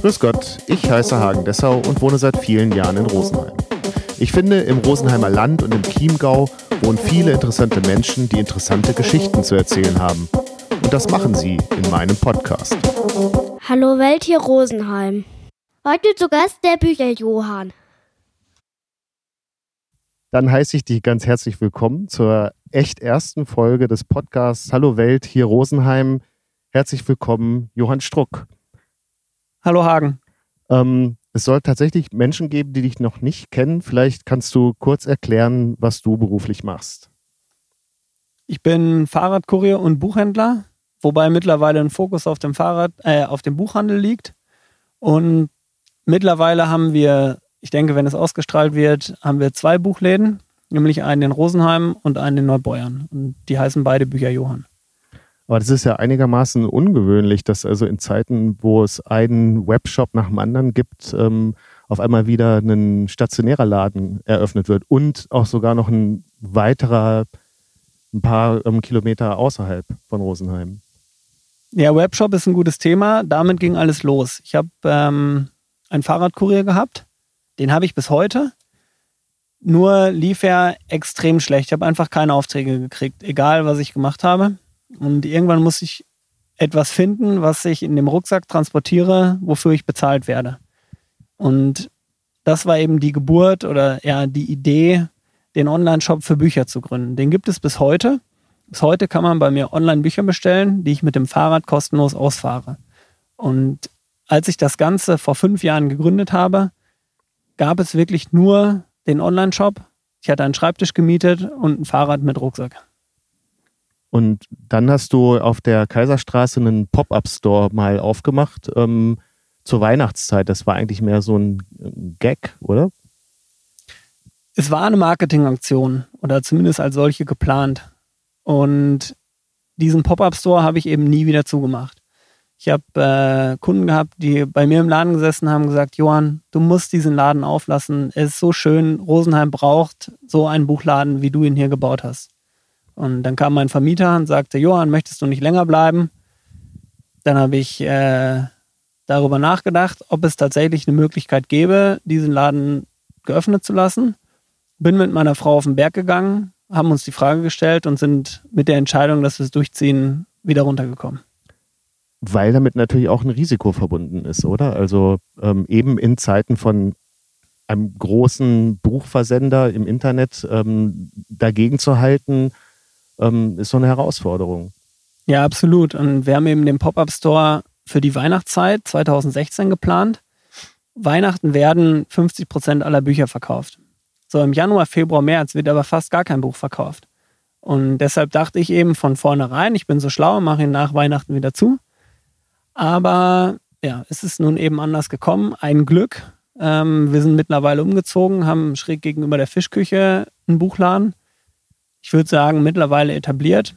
Grüß Gott, ich heiße Hagen Dessau und wohne seit vielen Jahren in Rosenheim. Ich finde, im Rosenheimer Land und im Chiemgau wohnen viele interessante Menschen, die interessante Geschichten zu erzählen haben. Und das machen sie in meinem Podcast. Hallo Welt hier Rosenheim. Heute zu Gast der Bücher Johann. Dann heiße ich dich ganz herzlich willkommen zur echt ersten Folge des Podcasts Hallo Welt hier Rosenheim. Herzlich willkommen, Johann Struck. Hallo Hagen. Ähm, es soll tatsächlich Menschen geben, die dich noch nicht kennen. Vielleicht kannst du kurz erklären, was du beruflich machst. Ich bin Fahrradkurier und Buchhändler, wobei mittlerweile ein Fokus auf dem Fahrrad, äh, auf dem Buchhandel liegt. Und mittlerweile haben wir, ich denke, wenn es ausgestrahlt wird, haben wir zwei Buchläden, nämlich einen in Rosenheim und einen in Neubeuern. Und die heißen beide Bücher Johann. Aber das ist ja einigermaßen ungewöhnlich, dass also in Zeiten, wo es einen Webshop nach dem anderen gibt, ähm, auf einmal wieder ein stationärer Laden eröffnet wird und auch sogar noch ein weiterer, ein paar ähm, Kilometer außerhalb von Rosenheim. Ja, Webshop ist ein gutes Thema. Damit ging alles los. Ich habe ähm, einen Fahrradkurier gehabt. Den habe ich bis heute. Nur lief er extrem schlecht. Ich habe einfach keine Aufträge gekriegt, egal was ich gemacht habe. Und irgendwann muss ich etwas finden, was ich in dem Rucksack transportiere, wofür ich bezahlt werde. Und das war eben die Geburt oder ja die Idee, den Online-Shop für Bücher zu gründen. Den gibt es bis heute. Bis heute kann man bei mir online Bücher bestellen, die ich mit dem Fahrrad kostenlos ausfahre. Und als ich das Ganze vor fünf Jahren gegründet habe, gab es wirklich nur den Online-Shop. Ich hatte einen Schreibtisch gemietet und ein Fahrrad mit Rucksack. Und dann hast du auf der Kaiserstraße einen Pop-up-Store mal aufgemacht ähm, zur Weihnachtszeit. Das war eigentlich mehr so ein Gag, oder? Es war eine Marketingaktion oder zumindest als solche geplant. Und diesen Pop-up-Store habe ich eben nie wieder zugemacht. Ich habe äh, Kunden gehabt, die bei mir im Laden gesessen haben, gesagt, Johann, du musst diesen Laden auflassen. Es ist so schön. Rosenheim braucht so einen Buchladen, wie du ihn hier gebaut hast. Und dann kam mein Vermieter und sagte, Johann, möchtest du nicht länger bleiben? Dann habe ich äh, darüber nachgedacht, ob es tatsächlich eine Möglichkeit gäbe, diesen Laden geöffnet zu lassen. Bin mit meiner Frau auf den Berg gegangen, haben uns die Frage gestellt und sind mit der Entscheidung, dass wir es durchziehen, wieder runtergekommen. Weil damit natürlich auch ein Risiko verbunden ist, oder? Also ähm, eben in Zeiten von einem großen Buchversender im Internet ähm, dagegen zu halten, ähm, ist so eine Herausforderung. Ja, absolut. Und wir haben eben den Pop-Up-Store für die Weihnachtszeit 2016 geplant. Weihnachten werden 50 Prozent aller Bücher verkauft. So im Januar, Februar, März wird aber fast gar kein Buch verkauft. Und deshalb dachte ich eben von vornherein, ich bin so schlau, mache ihn nach Weihnachten wieder zu. Aber ja, es ist nun eben anders gekommen. Ein Glück. Ähm, wir sind mittlerweile umgezogen, haben schräg gegenüber der Fischküche einen Buchladen ich würde sagen, mittlerweile etabliert.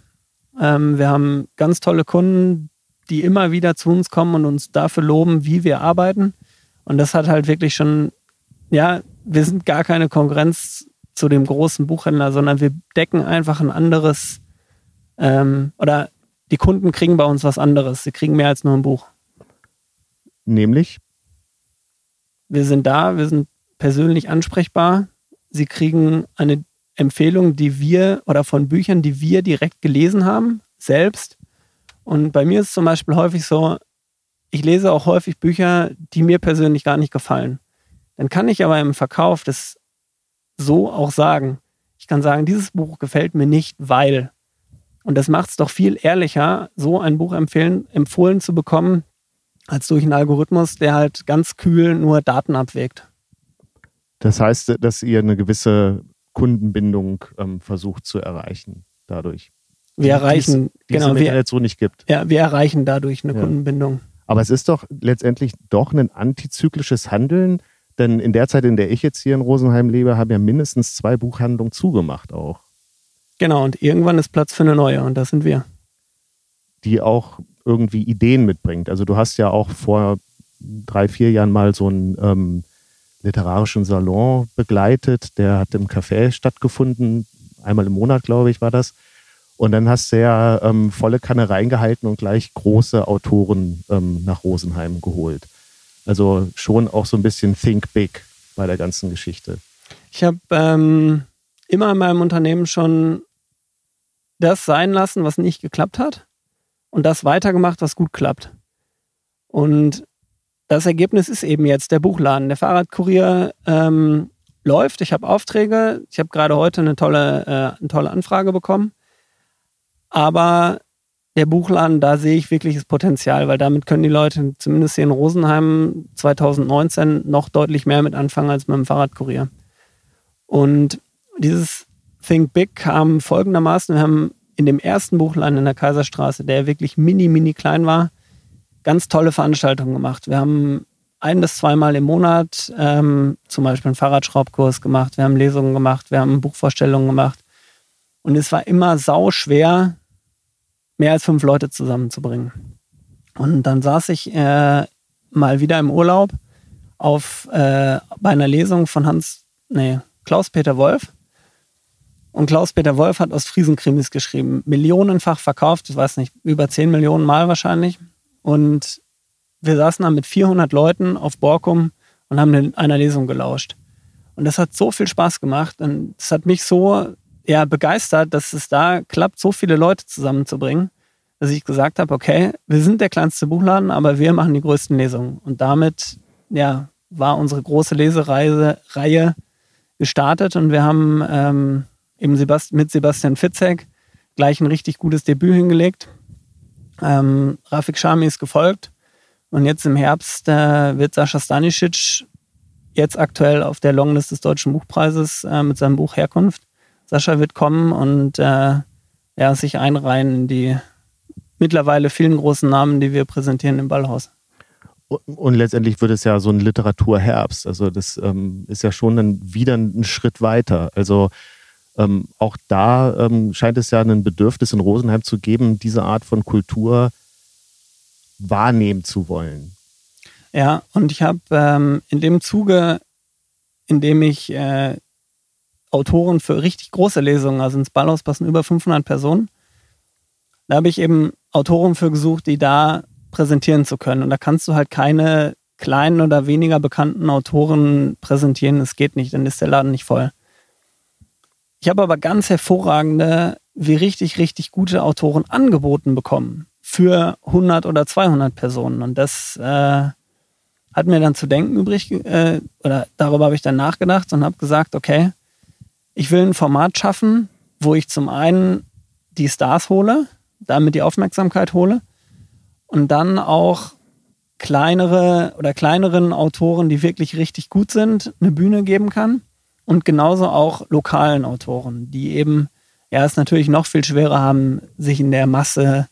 Ähm, wir haben ganz tolle Kunden, die immer wieder zu uns kommen und uns dafür loben, wie wir arbeiten. Und das hat halt wirklich schon, ja, wir sind gar keine Konkurrenz zu dem großen Buchhändler, sondern wir decken einfach ein anderes, ähm, oder die Kunden kriegen bei uns was anderes. Sie kriegen mehr als nur ein Buch. Nämlich? Wir sind da, wir sind persönlich ansprechbar. Sie kriegen eine Empfehlungen, die wir oder von Büchern, die wir direkt gelesen haben, selbst. Und bei mir ist es zum Beispiel häufig so, ich lese auch häufig Bücher, die mir persönlich gar nicht gefallen. Dann kann ich aber im Verkauf das so auch sagen. Ich kann sagen, dieses Buch gefällt mir nicht, weil. Und das macht es doch viel ehrlicher, so ein Buch empfehlen, empfohlen zu bekommen, als durch einen Algorithmus, der halt ganz kühl nur Daten abwägt. Das heißt, dass ihr eine gewisse Kundenbindung ähm, versucht zu erreichen dadurch. Wir erreichen, die es, genau, im Internet so nicht gibt. Ja, wir erreichen dadurch eine ja. Kundenbindung. Aber es ist doch letztendlich doch ein antizyklisches Handeln, denn in der Zeit, in der ich jetzt hier in Rosenheim lebe, haben ja mindestens zwei Buchhandlungen zugemacht auch. Genau, und irgendwann ist Platz für eine neue und das sind wir. Die auch irgendwie Ideen mitbringt. Also du hast ja auch vor drei, vier Jahren mal so ein ähm, literarischen Salon begleitet. Der hat im Café stattgefunden. Einmal im Monat, glaube ich, war das. Und dann hast du ja ähm, volle Kanne reingehalten und gleich große Autoren ähm, nach Rosenheim geholt. Also schon auch so ein bisschen Think Big bei der ganzen Geschichte. Ich habe ähm, immer in meinem Unternehmen schon das sein lassen, was nicht geklappt hat und das weitergemacht, was gut klappt. Und das Ergebnis ist eben jetzt der Buchladen. Der Fahrradkurier ähm, läuft. Ich habe Aufträge. Ich habe gerade heute eine tolle, äh, eine tolle Anfrage bekommen. Aber der Buchladen, da sehe ich wirkliches Potenzial, weil damit können die Leute zumindest hier in Rosenheim 2019 noch deutlich mehr mit anfangen als mit dem Fahrradkurier. Und dieses Think Big kam folgendermaßen. Wir haben in dem ersten Buchladen in der Kaiserstraße, der wirklich mini, mini klein war, ganz tolle Veranstaltungen gemacht. Wir haben ein bis zweimal im Monat ähm, zum Beispiel einen Fahrradschraubkurs gemacht, wir haben Lesungen gemacht, wir haben Buchvorstellungen gemacht. Und es war immer sau schwer, mehr als fünf Leute zusammenzubringen. Und dann saß ich äh, mal wieder im Urlaub auf, äh, bei einer Lesung von Hans, nee, Klaus-Peter Wolf. Und Klaus-Peter Wolf hat aus Friesenkrimis geschrieben, millionenfach verkauft, ich weiß nicht, über 10 Millionen Mal wahrscheinlich. Und wir saßen da mit 400 Leuten auf Borkum und haben einer Lesung gelauscht. Und das hat so viel Spaß gemacht und es hat mich so ja, begeistert, dass es da klappt, so viele Leute zusammenzubringen, dass ich gesagt habe, okay, wir sind der kleinste Buchladen, aber wir machen die größten Lesungen. Und damit ja, war unsere große Lesereise Reihe gestartet und wir haben ähm, eben Sebast mit Sebastian Fitzek gleich ein richtig gutes Debüt hingelegt. Ähm, Rafik Shami ist gefolgt und jetzt im Herbst äh, wird Sascha Stanisic jetzt aktuell auf der Longlist des Deutschen Buchpreises äh, mit seinem Buch Herkunft. Sascha wird kommen und äh, ja, sich einreihen in die mittlerweile vielen großen Namen, die wir präsentieren im Ballhaus. Und letztendlich wird es ja so ein Literaturherbst. Also das ähm, ist ja schon dann wieder ein Schritt weiter. Also ähm, auch da ähm, scheint es ja ein Bedürfnis in Rosenheim zu geben, diese Art von Kultur wahrnehmen zu wollen. Ja, und ich habe ähm, in dem Zuge, in dem ich äh, Autoren für richtig große Lesungen, also ins Ballhaus passen über 500 Personen, da habe ich eben Autoren für gesucht, die da präsentieren zu können. Und da kannst du halt keine kleinen oder weniger bekannten Autoren präsentieren. Es geht nicht, dann ist der Laden nicht voll. Ich habe aber ganz hervorragende, wie richtig, richtig gute Autoren angeboten bekommen für 100 oder 200 Personen. Und das äh, hat mir dann zu denken übrig, äh, oder darüber habe ich dann nachgedacht und habe gesagt, okay, ich will ein Format schaffen, wo ich zum einen die Stars hole, damit die Aufmerksamkeit hole und dann auch kleinere oder kleineren Autoren, die wirklich richtig gut sind, eine Bühne geben kann und genauso auch lokalen Autoren, die eben ja es natürlich noch viel schwerer haben, sich in der Masse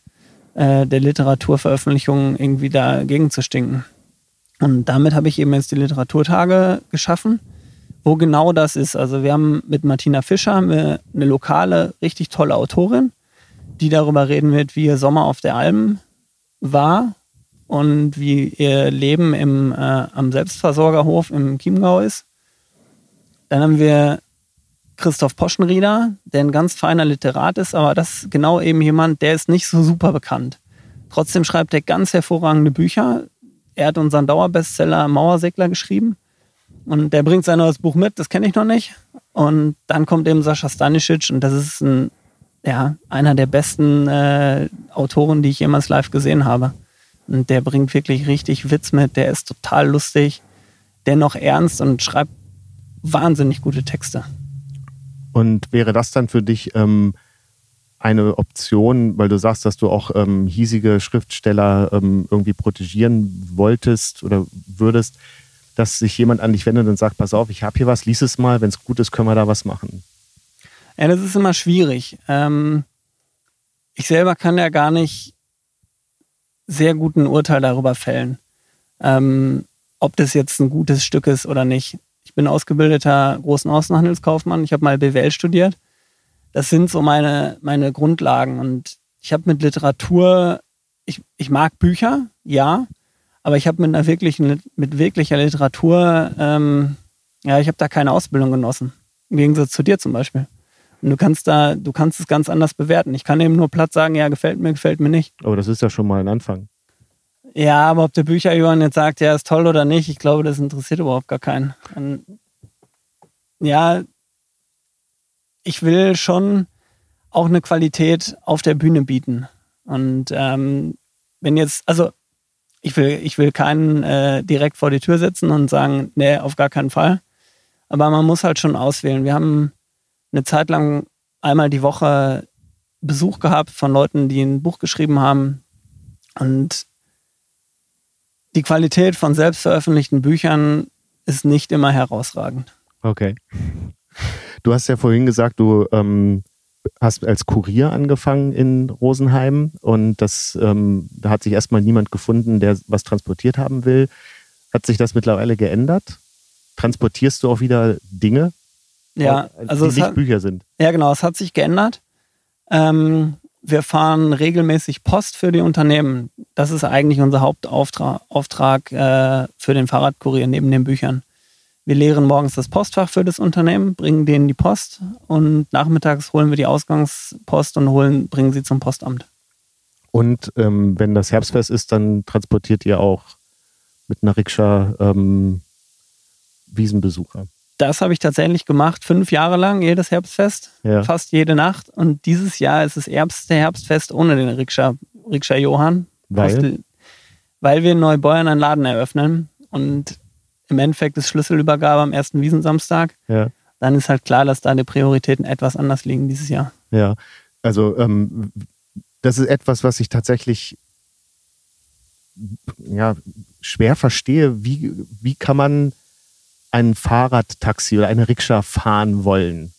äh, der Literaturveröffentlichungen irgendwie dagegen zu stinken. Und damit habe ich eben jetzt die Literaturtage geschaffen, wo genau das ist. Also wir haben mit Martina Fischer eine lokale, richtig tolle Autorin, die darüber reden wird, wie ihr Sommer auf der Alm war und wie ihr Leben im, äh, am Selbstversorgerhof im Chiemgau ist. Dann haben wir Christoph Poschenrieder, der ein ganz feiner Literat ist, aber das ist genau eben jemand, der ist nicht so super bekannt. Trotzdem schreibt er ganz hervorragende Bücher. Er hat unseren Dauerbestseller Mauersegler geschrieben und der bringt sein neues Buch mit, das kenne ich noch nicht. Und dann kommt eben Sascha Stanisic und das ist ein, ja, einer der besten äh, Autoren, die ich jemals live gesehen habe. Und der bringt wirklich richtig Witz mit, der ist total lustig, dennoch ernst und schreibt wahnsinnig gute Texte. Und wäre das dann für dich ähm, eine Option, weil du sagst, dass du auch ähm, hiesige Schriftsteller ähm, irgendwie protegieren wolltest oder würdest, dass sich jemand an dich wendet und sagt, pass auf, ich habe hier was, lies es mal, wenn es gut ist, können wir da was machen? Ja, das ist immer schwierig. Ähm, ich selber kann ja gar nicht sehr guten Urteil darüber fällen, ähm, ob das jetzt ein gutes Stück ist oder nicht. Ich bin ausgebildeter großen Außenhandelskaufmann. Ich habe mal BWL studiert. Das sind so meine, meine Grundlagen. Und ich habe mit Literatur, ich, ich mag Bücher, ja, aber ich habe mit einer wirklichen, mit wirklicher Literatur, ähm, ja, ich habe da keine Ausbildung genossen. Im Gegensatz zu dir zum Beispiel. Und du kannst da, du kannst es ganz anders bewerten. Ich kann eben nur platt sagen, ja, gefällt mir, gefällt mir nicht. Aber das ist ja schon mal ein Anfang. Ja, aber ob der Bücherjohann jetzt sagt, ja, ist toll oder nicht, ich glaube, das interessiert überhaupt gar keinen. Und ja, ich will schon auch eine Qualität auf der Bühne bieten. Und ähm, wenn jetzt, also ich will, ich will keinen äh, direkt vor die Tür setzen und sagen, nee, auf gar keinen Fall. Aber man muss halt schon auswählen. Wir haben eine Zeit lang einmal die Woche Besuch gehabt von Leuten, die ein Buch geschrieben haben. Und die Qualität von selbstveröffentlichten Büchern ist nicht immer herausragend. Okay. Du hast ja vorhin gesagt, du ähm, hast als Kurier angefangen in Rosenheim und das, ähm, da hat sich erstmal niemand gefunden, der was transportiert haben will. Hat sich das mittlerweile geändert? Transportierst du auch wieder Dinge, ja, also die nicht hat, Bücher sind? Ja, genau, es hat sich geändert. Ähm, wir fahren regelmäßig Post für die Unternehmen. Das ist eigentlich unser Hauptauftrag Auftrag, äh, für den Fahrradkurier neben den Büchern. Wir leeren morgens das Postfach für das Unternehmen, bringen denen die Post und nachmittags holen wir die Ausgangspost und holen, bringen sie zum Postamt. Und ähm, wenn das Herbstfest ist, dann transportiert ihr auch mit einer Rikscha ähm, Wiesenbesucher. Das habe ich tatsächlich gemacht, fünf Jahre lang, jedes Herbstfest, Ja. fast jede Nacht. Und dieses Jahr ist das erste Herbstfest ohne den Rikscha, Rikscha Johann. Weil? Weil wir in Neubeuern einen Laden eröffnen und im Endeffekt ist Schlüsselübergabe am ersten Wiesensamstag. Ja. Dann ist halt klar, dass da die Prioritäten etwas anders liegen dieses Jahr. Ja, also ähm, das ist etwas, was ich tatsächlich ja, schwer verstehe. Wie, wie kann man ein Fahrradtaxi oder eine Rikscha fahren wollen?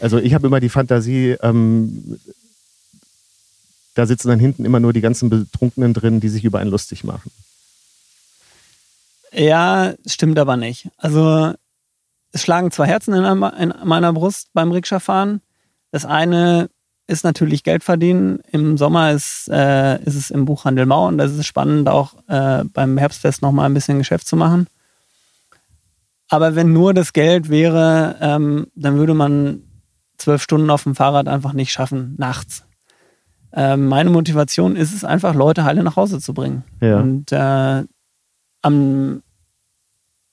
Also ich habe immer die Fantasie, ähm, da sitzen dann hinten immer nur die ganzen Betrunkenen drin, die sich über einen lustig machen. Ja, stimmt aber nicht. Also es schlagen zwei Herzen in, meiner Brust beim Rikscha-Fahren. Das eine ist natürlich Geld verdienen. Im Sommer ist, äh, ist es im Buchhandel Mau und das ist spannend, auch äh, beim Herbstfest nochmal ein bisschen Geschäft zu machen. Aber wenn nur das Geld wäre, ähm, dann würde man zwölf Stunden auf dem Fahrrad einfach nicht schaffen, nachts. Ähm, meine Motivation ist es einfach, Leute heile nach Hause zu bringen. Ja. Und äh, am,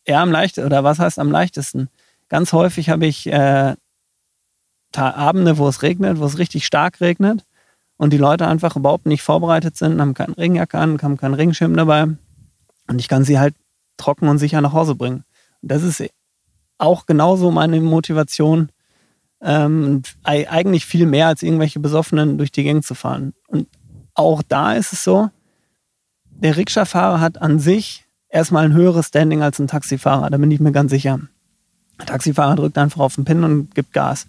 ja, am leichtesten, oder was heißt am leichtesten? Ganz häufig habe ich äh, Abende, wo es regnet, wo es richtig stark regnet und die Leute einfach überhaupt nicht vorbereitet sind, haben keine Regenjacke an, haben keinen Regenschirm dabei und ich kann sie halt trocken und sicher nach Hause bringen. Das ist auch genauso meine Motivation, ähm, ei- eigentlich viel mehr als irgendwelche Besoffenen durch die Gänge zu fahren. Und auch da ist es so, der Rikscha-Fahrer hat an sich erstmal ein höheres Standing als ein Taxifahrer, da bin ich mir ganz sicher. Der Taxifahrer drückt einfach auf den Pin und gibt Gas.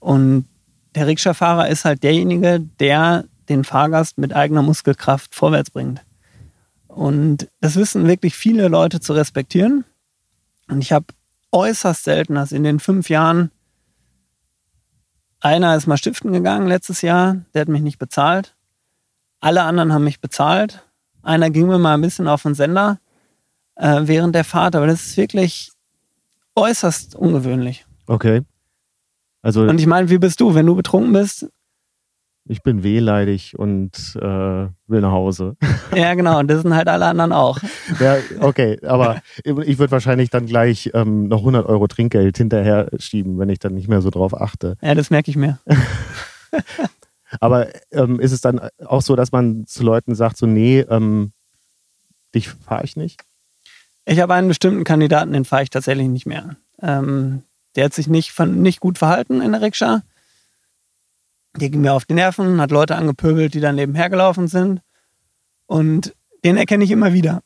Und der Rikscha-Fahrer ist halt derjenige, der den Fahrgast mit eigener Muskelkraft vorwärts bringt. Und das wissen wirklich viele Leute zu respektieren. Und ich habe äußerst selten, dass in den fünf Jahren einer ist mal stiften gegangen letztes Jahr, der hat mich nicht bezahlt. Alle anderen haben mich bezahlt. Einer ging mir mal ein bisschen auf den Sender äh, während der Fahrt, aber das ist wirklich äußerst ungewöhnlich. Okay. Also Und ich meine, wie bist du, wenn du betrunken bist? Ich bin wehleidig und äh, will nach Hause. Ja, genau, und das sind halt alle anderen auch. Ja, okay, aber ich würde wahrscheinlich dann gleich ähm, noch 100 Euro Trinkgeld hinterher schieben, wenn ich dann nicht mehr so drauf achte. Ja, das merke ich mir. Aber ähm, ist es dann auch so, dass man zu Leuten sagt, so, nee, ähm, dich fahre ich nicht? Ich habe einen bestimmten Kandidaten, den fahre ich tatsächlich nicht mehr. Ähm, der hat sich nicht, von, nicht gut verhalten in der Rikscha. Der ging mir auf die Nerven, hat Leute angepöbelt, die dann nebenher gelaufen sind. Und den erkenne ich immer wieder.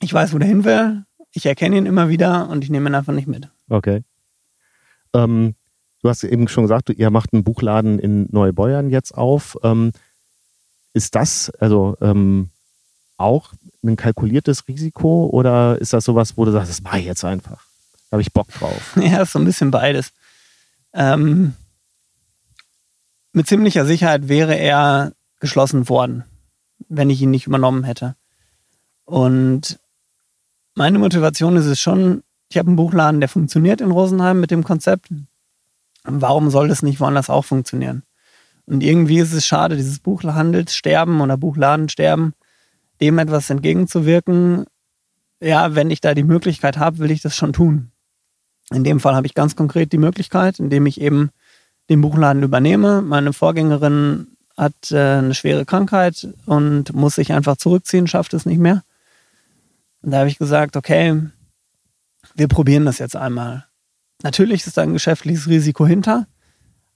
Ich weiß, wo der hin will. Ich erkenne ihn immer wieder und ich nehme ihn einfach nicht mit. Okay. Ähm, du hast eben schon gesagt, ihr macht einen Buchladen in Neubeuern jetzt auf. Ähm, ist das also ähm, auch ein kalkuliertes Risiko oder ist das sowas, wo du sagst, das mache ich jetzt einfach? Da habe ich Bock drauf. Ja, ist so ein bisschen beides. Ähm, mit ziemlicher Sicherheit wäre er geschlossen worden, wenn ich ihn nicht übernommen hätte. Und meine Motivation ist es schon, ich habe einen Buchladen, der funktioniert in Rosenheim mit dem Konzept. Warum soll das nicht woanders auch funktionieren? Und irgendwie ist es schade, dieses Buchhandelssterben oder Buchladensterben dem etwas entgegenzuwirken, ja, wenn ich da die Möglichkeit habe, will ich das schon tun. In dem Fall habe ich ganz konkret die Möglichkeit, indem ich eben den Buchladen übernehme. Meine Vorgängerin hat äh, eine schwere Krankheit und muss sich einfach zurückziehen, schafft es nicht mehr. Und da habe ich gesagt, okay, wir probieren das jetzt einmal. Natürlich ist da ein geschäftliches Risiko hinter,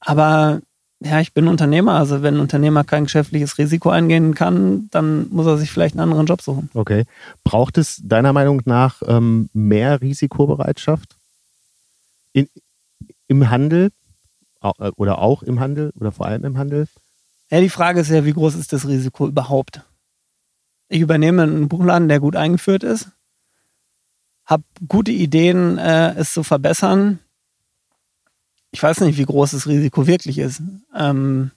aber ja, ich bin Unternehmer. Also wenn ein Unternehmer kein geschäftliches Risiko eingehen kann, dann muss er sich vielleicht einen anderen Job suchen. Okay. Braucht es deiner Meinung nach ähm, mehr Risikobereitschaft In, im Handel oder auch im Handel oder vor allem im Handel? Ja, die Frage ist ja, wie groß ist das Risiko überhaupt? Ich übernehme einen Buchladen, der gut eingeführt ist, habe gute Ideen, äh, es zu verbessern ich weiß nicht, wie groß das Risiko wirklich ist. Ähm,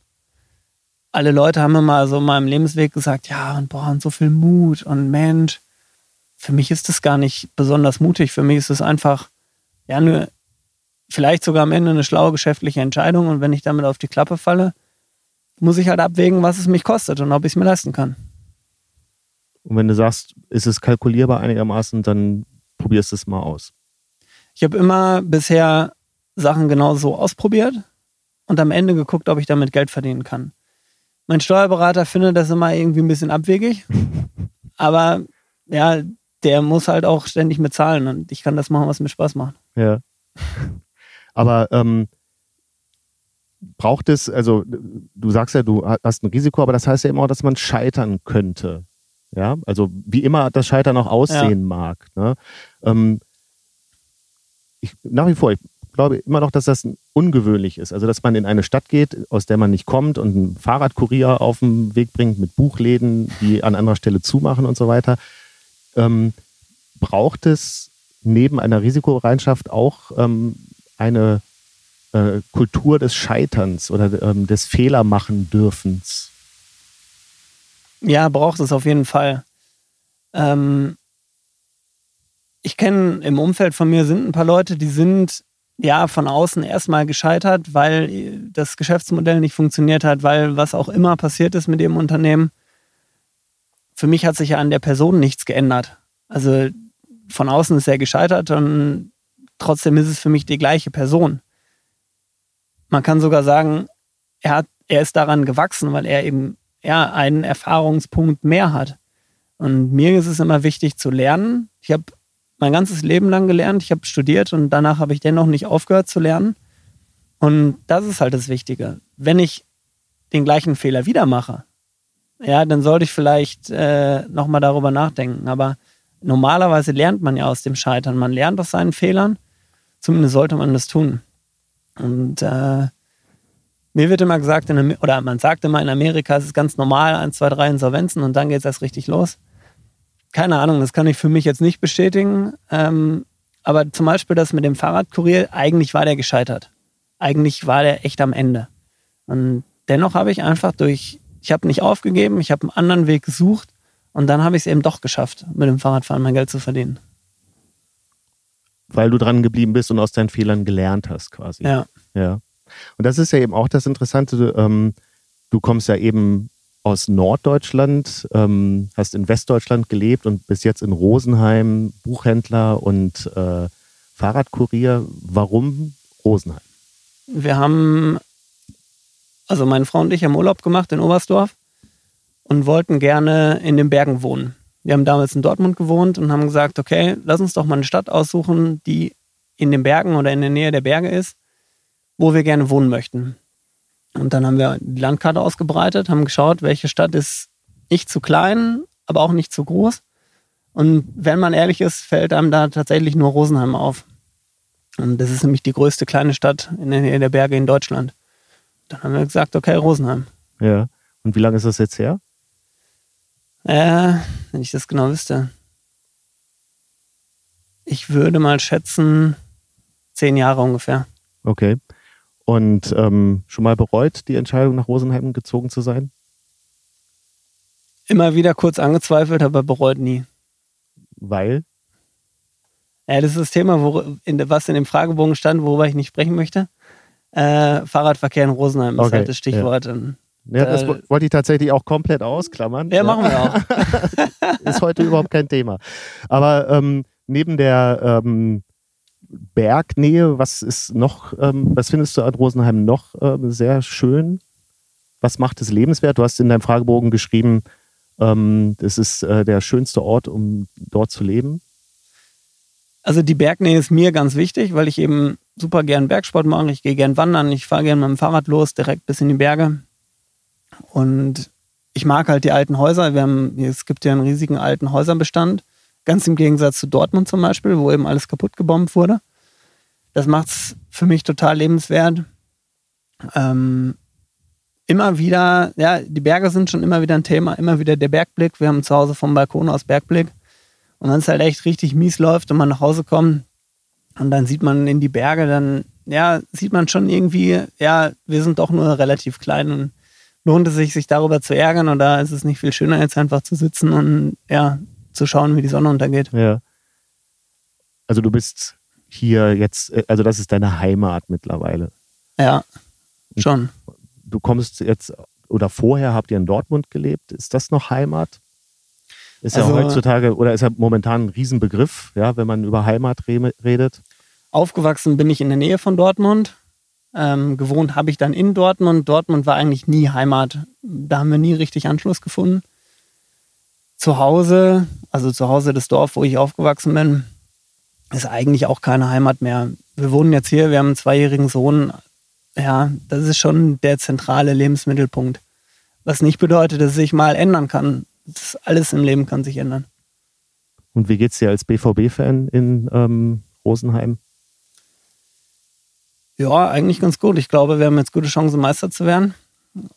alle Leute haben immer so in meinem Lebensweg gesagt, ja, und boah, und so viel Mut und Mensch. Für mich ist das gar nicht besonders mutig. Für mich ist es einfach, ja, nur vielleicht sogar am Ende eine schlaue geschäftliche Entscheidung. Und wenn ich damit auf die Klappe falle, muss ich halt abwägen, was es mich kostet und ob ich es mir leisten kann. Und wenn du sagst, ist es kalkulierbar einigermaßen, dann probierst du es mal aus. Ich habe immer bisher Sachen genau so ausprobiert und am Ende geguckt, ob ich damit Geld verdienen kann. Mein Steuerberater findet das immer irgendwie ein bisschen abwegig, aber ja, der muss halt auch ständig mit zahlen und ich kann das machen, was mir Spaß macht. Ja. Aber ähm, braucht es, also du sagst ja, du hast ein Risiko, aber das heißt ja immer auch, dass man scheitern könnte. Ja, also wie immer das Scheitern auch aussehen ja. mag. Ne? Ähm, ich, nach wie vor, ich glaube immer noch, dass das ungewöhnlich ist. Also, dass man in eine Stadt geht, aus der man nicht kommt und einen Fahrradkurier auf den Weg bringt mit Buchläden, die an anderer Stelle zumachen und so weiter. Ähm, braucht es neben einer Risikobereitschaft auch ähm, eine äh, Kultur des Scheiterns oder ähm, des Fehlermachen dürfens? Ja, braucht es auf jeden Fall. Ähm, ich kenne im Umfeld von mir sind ein paar Leute, die sind ja, von außen erstmal gescheitert, weil das Geschäftsmodell nicht funktioniert hat, weil was auch immer passiert ist mit dem Unternehmen. Für mich hat sich ja an der Person nichts geändert. Also von außen ist er gescheitert und trotzdem ist es für mich die gleiche Person. Man kann sogar sagen, er, hat, er ist daran gewachsen, weil er eben ja, einen Erfahrungspunkt mehr hat. Und mir ist es immer wichtig zu lernen. Ich habe mein ganzes Leben lang gelernt. Ich habe studiert und danach habe ich dennoch nicht aufgehört zu lernen. Und das ist halt das Wichtige. Wenn ich den gleichen Fehler wieder mache, ja, dann sollte ich vielleicht äh, nochmal darüber nachdenken. Aber normalerweise lernt man ja aus dem Scheitern. Man lernt aus seinen Fehlern. Zumindest sollte man das tun. Und äh, mir wird immer gesagt, in, oder man sagt immer, in Amerika ist es ganz normal, ein, zwei, drei Insolvenzen und dann geht es erst richtig los keine Ahnung, das kann ich für mich jetzt nicht bestätigen. Ähm, aber zum Beispiel das mit dem Fahrradkurier, eigentlich war der gescheitert. Eigentlich war der echt am Ende. Und dennoch habe ich einfach durch, ich habe nicht aufgegeben, ich habe einen anderen Weg gesucht und dann habe ich es eben doch geschafft, mit dem Fahrradfahren mein Geld zu verdienen. Weil du dran geblieben bist und aus deinen Fehlern gelernt hast, quasi. Ja. Ja. Und das ist ja eben auch das Interessante. Ähm, du kommst ja eben aus Norddeutschland, ähm, hast in Westdeutschland gelebt und bis jetzt in Rosenheim Buchhändler und äh, Fahrradkurier. Warum Rosenheim? Wir haben, also meine Frau und ich haben Urlaub gemacht in Oberstdorf und wollten gerne in den Bergen wohnen. Wir haben damals in Dortmund gewohnt und haben gesagt, okay, lass uns doch mal eine Stadt aussuchen, die in den Bergen oder in der Nähe der Berge ist, wo wir gerne wohnen möchten. Und dann haben wir die Landkarte ausgebreitet, haben geschaut, welche Stadt ist nicht zu klein, aber auch nicht zu groß. Und wenn man ehrlich ist, fällt einem da tatsächlich nur Rosenheim auf. Und das ist nämlich die größte kleine Stadt in der Nähe der Berge in Deutschland. Dann haben wir gesagt, okay, Rosenheim. Ja. Und wie lange ist das jetzt her? Äh, wenn ich das genau wüsste. Ich würde mal schätzen, zehn Jahre ungefähr. Okay. Und ähm, schon mal bereut, die Entscheidung nach Rosenheim gezogen zu sein? Immer wieder kurz angezweifelt, aber bereut nie. Weil? Ja, das ist das Thema, wo, in, was in dem Fragebogen stand, worüber ich nicht sprechen möchte. Äh, Fahrradverkehr in Rosenheim okay, ist halt das Stichwort. Ja. Ja, das Äh, wollte ich tatsächlich auch komplett ausklammern. Ja, machen wir auch. Ist heute überhaupt kein Thema. Aber ähm, neben der ähm, Bergnähe, was ist noch, ähm, was findest du an Rosenheim noch ähm, sehr schön? Was macht es lebenswert? Du hast in deinem Fragebogen geschrieben, ähm, das ist äh, der schönste Ort, um dort zu leben. Also die Bergnähe ist mir ganz wichtig, weil ich eben super gern Bergsport mache. Ich gehe gern wandern, ich fahre gern mit dem Fahrrad los, direkt bis in die Berge. Und ich mag halt die alten Häuser. Wir haben, es gibt ja einen riesigen alten Häuserbestand. Ganz im Gegensatz zu Dortmund zum Beispiel, wo eben alles kaputt gebombt wurde. Das macht es für mich total lebenswert. Ähm, immer wieder, ja, die Berge sind schon immer wieder ein Thema, immer wieder der Bergblick. Wir haben zu Hause vom Balkon aus Bergblick. Und wenn es halt echt richtig mies läuft und man nach Hause kommt und dann sieht man in die Berge, dann ja, sieht man schon irgendwie, ja, wir sind doch nur relativ klein und lohnt es sich, sich darüber zu ärgern oder ist es nicht viel schöner, jetzt einfach zu sitzen und ja, zu schauen, wie die Sonne untergeht. Ja. Also du bist hier jetzt, äh, also das ist deine Heimat mittlerweile. Ja, schon. Du kommst jetzt, oder vorher habt ihr in Dortmund gelebt. Ist das noch Heimat? Ist ja Also- heutzutage, oder ist ja momentan ein Riesenbegriff, ja, wenn man über Heimat re redet. Aufgewachsen bin ich in der Nähe von Dortmund. Ähm, gewohnt habe ich dann in Dortmund. Dortmund war eigentlich nie Heimat. Da haben wir nie richtig Anschluss gefunden. Zu Hause, also zu Hause das Dorf, wo ich aufgewachsen bin, ist eigentlich auch keine Heimat mehr. Wir wohnen jetzt hier, wir haben einen zweijährigen Sohn. Ja, das ist schon der zentrale Lebensmittelpunkt. Was nicht bedeutet, dass es sich mal ändern kann. Das alles im Leben kann sich ändern. Und wie geht's dir als BVB-Fan in ähm, Rosenheim? Ja, eigentlich ganz gut. Ich glaube, wir haben jetzt gute Chancen, Meister zu werden.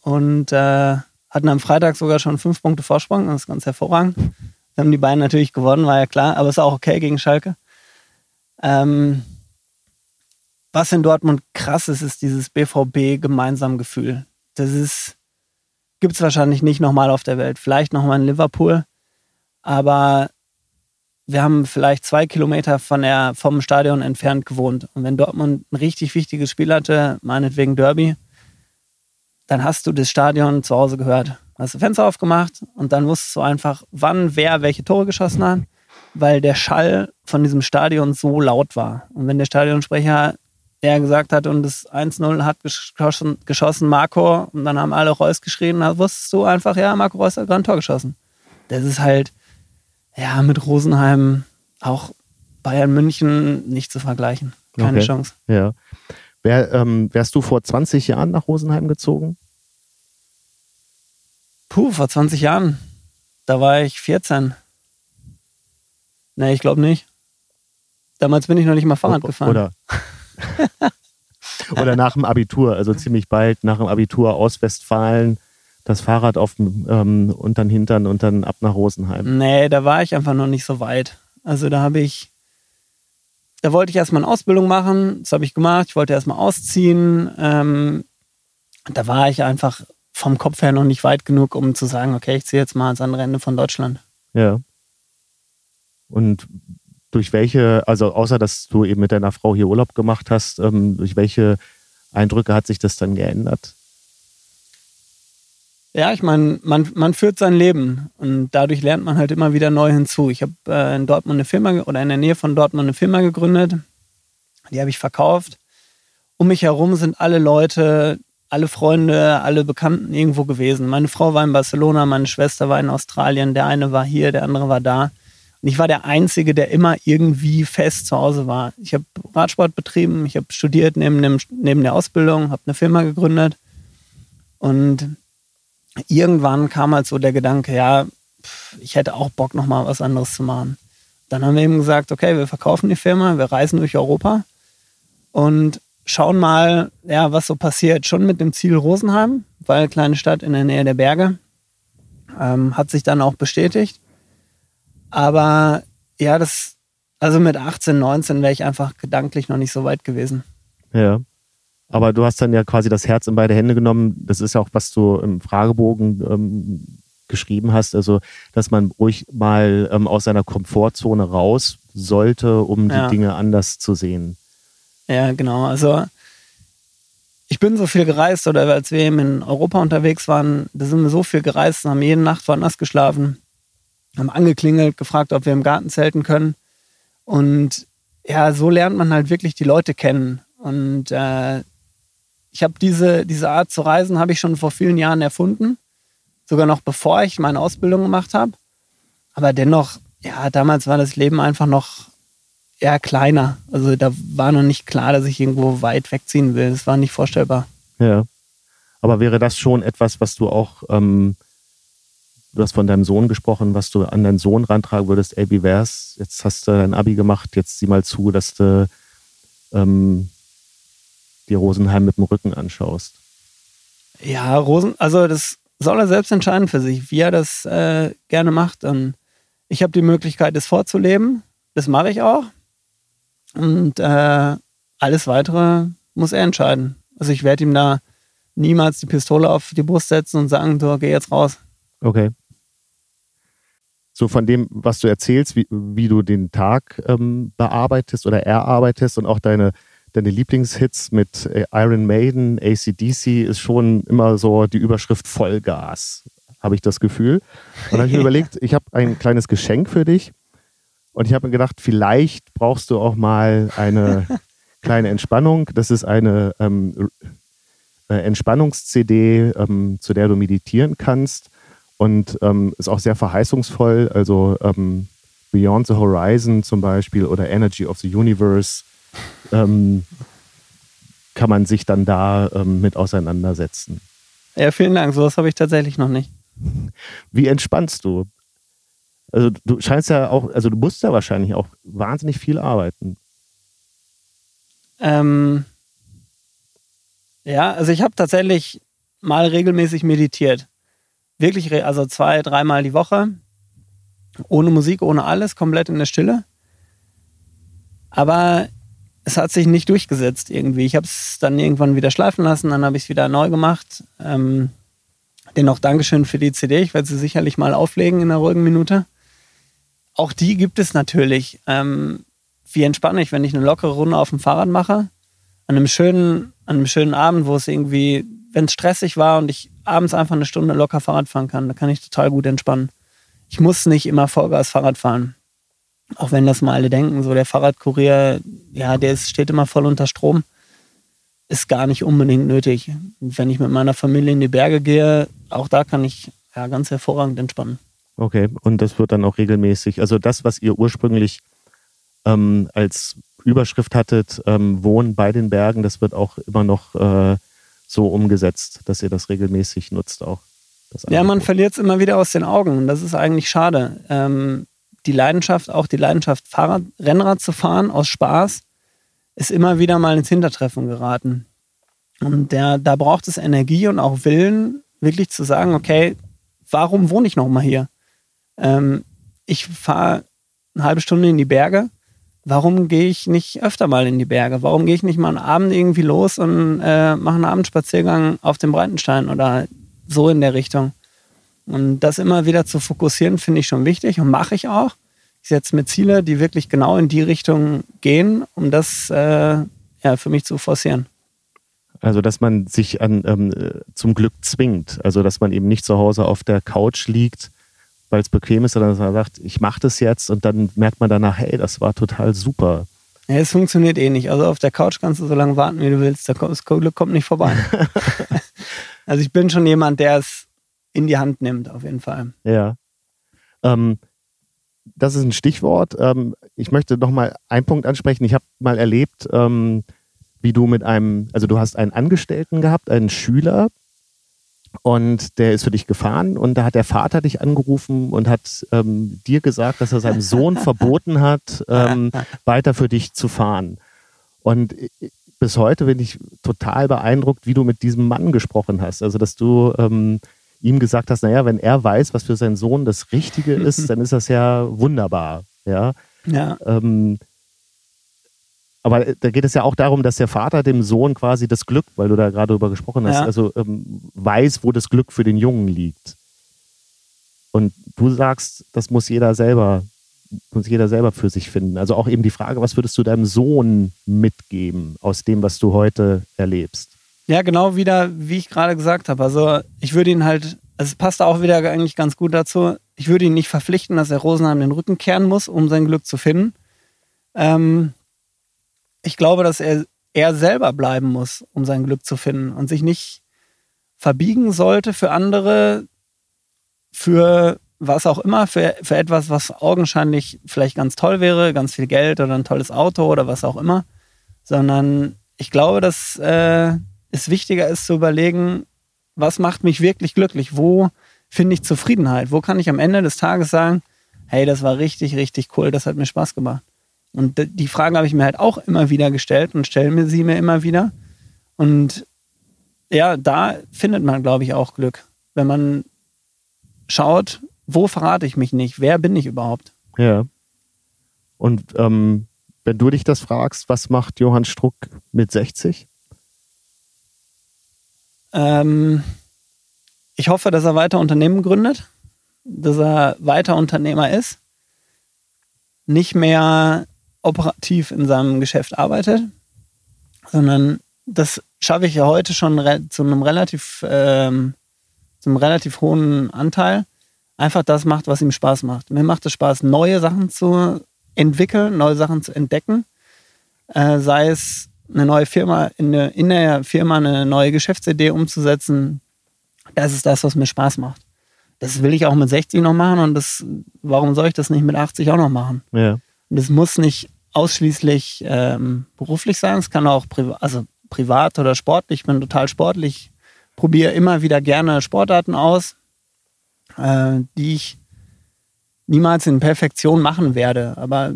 Und äh, hatten am Freitag sogar schon fünf Punkte Vorsprung. Das ist ganz hervorragend. Wir haben die beiden natürlich gewonnen, war ja klar, aber ist auch okay gegen Schalke. Ähm, was in Dortmund krass ist, ist dieses BVB-Gemeinsam-Gefühl. Das ist, gibt es wahrscheinlich nicht nochmal auf der Welt. Vielleicht nochmal in Liverpool. Aber wir haben vielleicht zwei Kilometer von der, vom Stadion entfernt gewohnt. Und wenn Dortmund ein richtig wichtiges Spiel hatte, meinetwegen Derby, dann hast du das Stadion zu Hause gehört. Hast du Fenster aufgemacht und dann wusstest du einfach, wann wer welche Tore geschossen hat, weil der Schall von diesem Stadion so laut war. Und wenn der Stadionsprecher der gesagt hat und das 1-0 hat geschossen, geschossen Marco und dann haben alle Reus geschrien, dann wusstest du einfach, ja, Marco Reus hat gerade ein Tor geschossen. Das ist halt, ja, mit Rosenheim auch Bayern München nicht zu vergleichen. Keine Okay. Chance. Ja. Wär, ähm, wärst du vor 20 Jahren nach Rosenheim gezogen? Puh, vor 20 Jahren. Da war ich 14. Nee, ich glaube nicht. Damals bin ich noch nicht mal Fahrrad O- gefahren. Oder, oder nach dem Abitur, also ziemlich bald nach dem Abitur aus Westfalen, das Fahrrad auf dem ähm, untern Hintern und dann ab nach Rosenheim. Nee, da war ich einfach noch nicht so weit. Also da habe ich, da wollte ich erstmal eine Ausbildung machen, das habe ich gemacht, ich wollte erstmal ausziehen. Ähm, da war ich einfach vom Kopf her noch nicht weit genug, um zu sagen, okay, ich ziehe jetzt mal ans andere Ende von Deutschland. Ja. Und durch welche, also außer dass du eben mit deiner Frau hier Urlaub gemacht hast, ähm, durch welche Eindrücke hat sich das dann geändert? Ja, ich meine, man, man führt sein Leben und dadurch lernt man halt immer wieder neu hinzu. Ich habe äh, in Dortmund eine Firma oder in der Nähe von Dortmund eine Firma gegründet. Die habe ich verkauft. Um mich herum sind alle Leute, alle Freunde, alle Bekannten irgendwo gewesen. Meine Frau war in Barcelona, meine Schwester war in Australien, der eine war hier, der andere war da. Und ich war der Einzige, der immer irgendwie fest zu Hause war. Ich habe Radsport betrieben, ich habe studiert neben, dem, neben der Ausbildung, habe eine Firma gegründet. Und irgendwann kam halt so der Gedanke, ja, ich hätte auch Bock, nochmal was anderes zu machen. Dann haben wir eben gesagt, okay, wir verkaufen die Firma, wir reisen durch Europa und schauen mal, ja, was so passiert. Schon mit dem Ziel Rosenheim, weil kleine Stadt in der Nähe der Berge. Ähm, hat sich dann auch bestätigt. Aber ja, das, also mit 18, 19 wäre ich einfach gedanklich noch nicht so weit gewesen. Ja. Aber du hast dann ja quasi das Herz in beide Hände genommen. Das ist ja auch, was du im Fragebogen ähm, geschrieben hast. Also, dass man ruhig mal ähm, aus seiner Komfortzone raus sollte, um Ja. die Dinge anders zu sehen. Ja, genau. Also ich bin so viel gereist oder als wir eben in Europa unterwegs waren, da sind wir so viel gereist und haben jede Nacht woanders geschlafen, haben angeklingelt, gefragt, ob wir im Garten zelten können. Und ja, so lernt man halt wirklich die Leute kennen. Und äh, ich habe diese, diese Art zu reisen, habe ich schon vor vielen Jahren erfunden. Sogar noch bevor ich meine Ausbildung gemacht habe. Aber dennoch, ja, damals war das Leben einfach noch eher kleiner. Also da war noch nicht klar, dass ich irgendwo weit wegziehen will. Das war nicht vorstellbar. Ja. Aber wäre das schon etwas, was du auch, ähm, du hast von deinem Sohn gesprochen, was du an deinen Sohn rantragen würdest, ey, wie wär's? Jetzt hast du dein Abi gemacht, jetzt sieh mal zu, dass du ähm, dir Rosenheim mit dem Rücken anschaust. Ja, Rosen, also das soll er selbst entscheiden für sich, wie er das äh, gerne macht. Und ich habe die Möglichkeit, das vorzuleben. Das mache ich auch. Und äh, alles weitere muss er entscheiden. Also ich werde ihm da niemals die Pistole auf die Brust setzen und sagen, so, geh jetzt raus. Okay. So von dem, was du erzählst, wie, wie du den Tag ähm, bearbeitest oder erarbeitest und auch deine, deine Lieblingshits mit äh, Iron Maiden, ACDC ist schon immer so die Überschrift Vollgas, habe ich das Gefühl. Und dann habe ich mir überlegt, ich habe ein kleines Geschenk für dich. Und ich habe mir gedacht, vielleicht brauchst du auch mal eine kleine Entspannung. Das ist eine ähm, äh, Entspannungs-CD, ähm, zu der du meditieren kannst. Und ähm, ist auch sehr verheißungsvoll. Also ähm, Beyond the Horizon zum Beispiel oder Energy of the Universe ähm, kann man sich dann da ähm, mit auseinandersetzen. Ja, vielen Dank. Sowas habe ich tatsächlich noch nicht. Wie entspannst du? Also du scheinst ja auch, also du musst ja wahrscheinlich auch wahnsinnig viel arbeiten. Ähm, ja, also ich habe tatsächlich mal regelmäßig meditiert. Wirklich, also zwei, dreimal die Woche. Ohne Musik, ohne alles, komplett in der Stille. Aber es hat sich nicht durchgesetzt irgendwie. Ich habe es dann irgendwann wieder schleifen lassen, dann habe ich es wieder neu gemacht. Ähm, dennoch Dankeschön für die CD. Ich werde sie sicherlich mal auflegen in einer ruhigen Minute. Auch die gibt es natürlich. Ähm, wie entspanne ich, wenn ich eine lockere Runde auf dem Fahrrad mache? An einem schönen, an einem schönen Abend, wo es irgendwie, wenn es stressig war und ich abends einfach eine Stunde locker Fahrrad fahren kann, da kann ich total gut entspannen. Ich muss nicht immer Vollgas Fahrrad fahren. Auch wenn das mal alle denken, so der Fahrradkurier, ja, der ist, steht immer voll unter Strom. Ist gar nicht unbedingt nötig. Wenn ich mit meiner Familie in die Berge gehe, auch da kann ich ja ganz hervorragend entspannen. Okay, und das wird dann auch regelmäßig, also das, was ihr ursprünglich ähm, als Überschrift hattet, ähm, Wohnen bei den Bergen, das wird auch immer noch äh, so umgesetzt, dass ihr das regelmäßig nutzt auch. ja, man verliert es immer wieder aus den Augen und das ist eigentlich schade. Ähm, die Leidenschaft, auch die Leidenschaft, Fahrrad, Rennrad zu fahren aus Spaß, ist immer wieder mal ins Hintertreffen geraten. Und der, da braucht es Energie und auch Willen, wirklich zu sagen, okay, warum wohne ich noch mal hier? Ähm, ich fahre eine halbe Stunde in die Berge. Warum gehe ich nicht öfter mal in die Berge? Warum gehe ich nicht mal einen Abend irgendwie los und äh, mache einen Abendspaziergang auf dem Breitenstein oder so in der Richtung? Und das immer wieder zu fokussieren, finde ich schon wichtig und mache ich auch. Ich setze mir Ziele, die wirklich genau in die Richtung gehen, um das äh, ja, für mich zu forcieren. Also, dass man sich an, ähm, zum Glück zwingt. Also, dass man eben nicht zu Hause auf der Couch liegt weil es bequem ist, sondern dass man sagt, ich mache das jetzt und dann merkt man danach, hey, das war total super. Ja, es funktioniert eh nicht. Also auf der Couch kannst du so lange warten, wie du willst. Das Glück kommt nicht vorbei. also ich bin schon jemand, der es in die Hand nimmt, auf jeden Fall. Ja. Ähm, das ist ein Stichwort. Ähm, ich möchte noch mal einen Punkt ansprechen. Ich habe mal erlebt, ähm, wie du mit einem, also du hast einen Angestellten gehabt, einen Schüler, und der ist für dich gefahren und da hat der Vater dich angerufen und hat ähm, dir gesagt, dass er seinem Sohn verboten hat, ähm, weiter für dich zu fahren. Und äh, bis heute bin ich total beeindruckt, wie du mit diesem Mann gesprochen hast. Also, dass du ähm, ihm gesagt hast, naja, wenn er weiß, was für seinen Sohn das Richtige ist, dann ist das ja wunderbar. Ja. ja. Ähm, aber äh, da geht es ja auch darum, dass der Vater dem Sohn quasi das Glück, weil du da gerade darüber gesprochen hast, ja. also ähm, weiß, wo das Glück für den Jungen liegt. Und du sagst, das muss jeder selber, muss jeder selber für sich finden. Also auch eben die Frage, was würdest du deinem Sohn mitgeben aus dem, was du heute erlebst? Ja, genau wieder, wie ich gerade gesagt habe. Also ich würde ihn halt, also es passt auch wieder eigentlich ganz gut dazu, ich würde ihn nicht verpflichten, dass er Rosenheim den Rücken kehren muss, um sein Glück zu finden. Ähm, ich glaube, dass er, er selber bleiben muss, um sein Glück zu finden und sich nicht verbiegen sollte für andere, für was auch immer, für, für etwas, was augenscheinlich vielleicht ganz toll wäre, ganz viel Geld oder ein tolles Auto oder was auch immer, sondern ich glaube, dass äh, es wichtiger ist zu überlegen, was macht mich wirklich glücklich, wo finde ich Zufriedenheit, wo kann ich am Ende des Tages sagen, hey, das war richtig, richtig cool, das hat mir Spaß gemacht. Und die Fragen habe ich mir halt auch immer wieder gestellt und stelle mir sie mir immer wieder. Und ja, da findet man, glaube ich, auch Glück. Wenn man schaut, wo verrate ich mich nicht? Wer bin ich überhaupt? Ja. Und ähm, wenn du dich das fragst, was macht Johann Struck mit 60? Ähm, ich hoffe, dass er weiter Unternehmen gründet, dass er weiter Unternehmer ist, nicht mehr operativ in seinem Geschäft arbeitet, sondern das schaffe ich ja heute schon zu einem relativ, ähm, zu einem relativ hohen Anteil, einfach das macht, was ihm Spaß macht. Mir macht es Spaß, neue Sachen zu entwickeln, neue Sachen zu entdecken. Äh, sei es eine neue Firma, in, eine, in der Firma eine neue Geschäftsidee umzusetzen. Das ist das, was mir Spaß macht. Das will ich auch mit 60 noch machen und das, warum soll ich das nicht mit 80 auch noch machen? Ja. Und es muss nicht ausschließlich ähm, beruflich sein, es kann auch privat, also privat oder sportlich. Ich bin total sportlich, probiere immer wieder gerne Sportarten aus äh, die ich niemals in Perfektion machen werde. Aber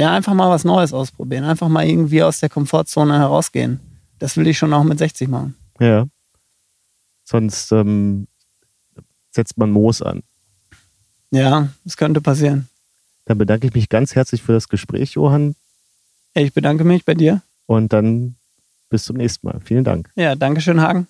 ja, einfach mal was Neues ausprobieren. Einfach mal irgendwie aus der Komfortzone herausgehen. Das will ich schon auch mit 60 machen. Ja. Sonst ähm, setzt man Moos an. Ja, das könnte passieren. Dann bedanke ich mich ganz herzlich für das Gespräch, Johann. Ich bedanke mich bei dir. Und dann bis zum nächsten Mal. Vielen Dank. Ja, danke schön, Hagen.